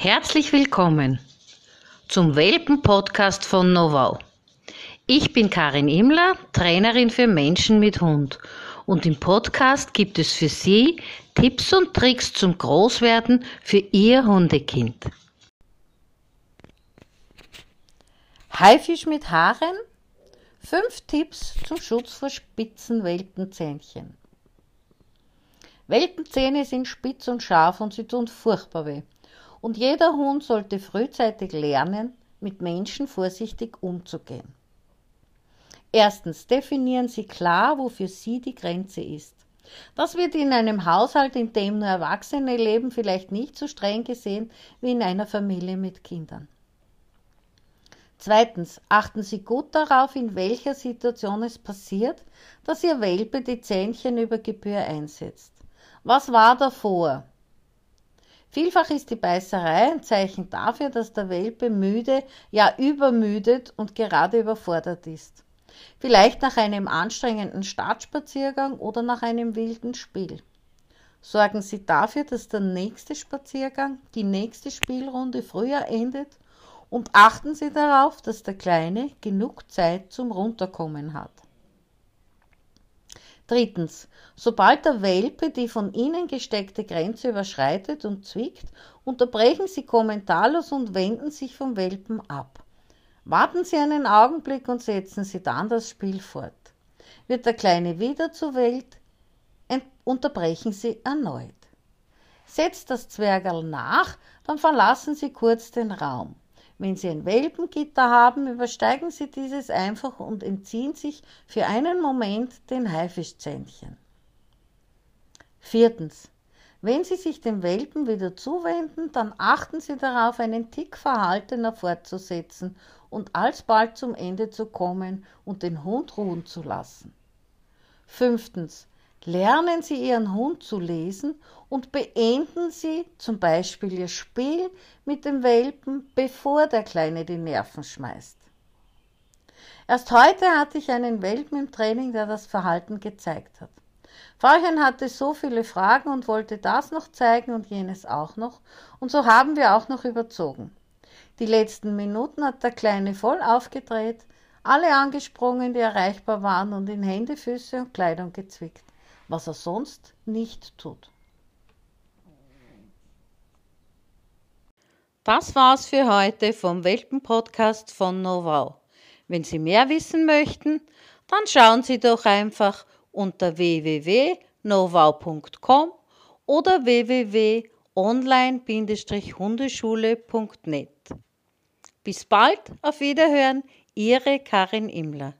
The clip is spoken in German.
Herzlich willkommen zum Welpen-Podcast von Novau. Ich bin Karin Imler, Trainerin für Menschen mit Hund. Und im Podcast gibt es für Sie Tipps und Tricks zum Großwerden für Ihr Hundekind. Haifisch mit Haaren? Fünf Tipps zum Schutz vor spitzen Welpenzähnchen. Welpenzähne sind spitz und scharf und sie tun furchtbar weh. Und jeder Hund sollte frühzeitig lernen, mit Menschen vorsichtig umzugehen. Erstens definieren Sie klar, wo für Sie die Grenze ist. Das wird in einem Haushalt, in dem nur Erwachsene leben, vielleicht nicht so streng gesehen wie in einer Familie mit Kindern. Zweitens, achten Sie gut darauf, in welcher Situation es passiert, dass Ihr Welpe die Zähnchen über Gebühr einsetzt. Was war davor? Vielfach ist die Beißerei ein Zeichen dafür, dass der Welpe müde, ja übermüdet und gerade überfordert ist. Vielleicht nach einem anstrengenden Startspaziergang oder nach einem wilden Spiel. Sorgen Sie dafür, dass der nächste Spaziergang, die nächste Spielrunde früher endet und achten Sie darauf, dass der Kleine genug Zeit zum Runterkommen hat. Drittens. Sobald der Welpe die von Ihnen gesteckte Grenze überschreitet und zwickt, unterbrechen Sie kommentarlos und wenden sich vom Welpen ab. Warten Sie einen Augenblick und setzen Sie dann das Spiel fort. Wird der Kleine wieder zur Welt, unterbrechen Sie erneut. Setzt das Zwergerl nach, dann verlassen Sie kurz den Raum. Wenn Sie ein Welpengitter haben, übersteigen Sie dieses einfach und entziehen sich für einen Moment den Haifischzähnchen. Viertens. Wenn Sie sich dem Welpen wieder zuwenden, dann achten Sie darauf, einen Tick verhaltener fortzusetzen und alsbald zum Ende zu kommen und den Hund ruhen zu lassen. Fünftens. Lernen Sie Ihren Hund zu lesen und beenden Sie zum Beispiel Ihr Spiel mit dem Welpen, bevor der Kleine die Nerven schmeißt. Erst heute hatte ich einen Welpen im Training, der das Verhalten gezeigt hat. Frauchen hatte so viele Fragen und wollte das noch zeigen und jenes auch noch, und so haben wir auch noch überzogen. Die letzten Minuten hat der Kleine voll aufgedreht, alle angesprungen, die erreichbar waren, und in Hände, Füße und Kleidung gezwickt was er sonst nicht tut. Das war's für heute vom Welpen-Podcast von Novau. Wenn Sie mehr wissen möchten, dann schauen Sie doch einfach unter www.novau.com oder www.online-hundeschule.net. Bis bald, auf Wiederhören, Ihre Karin Immler.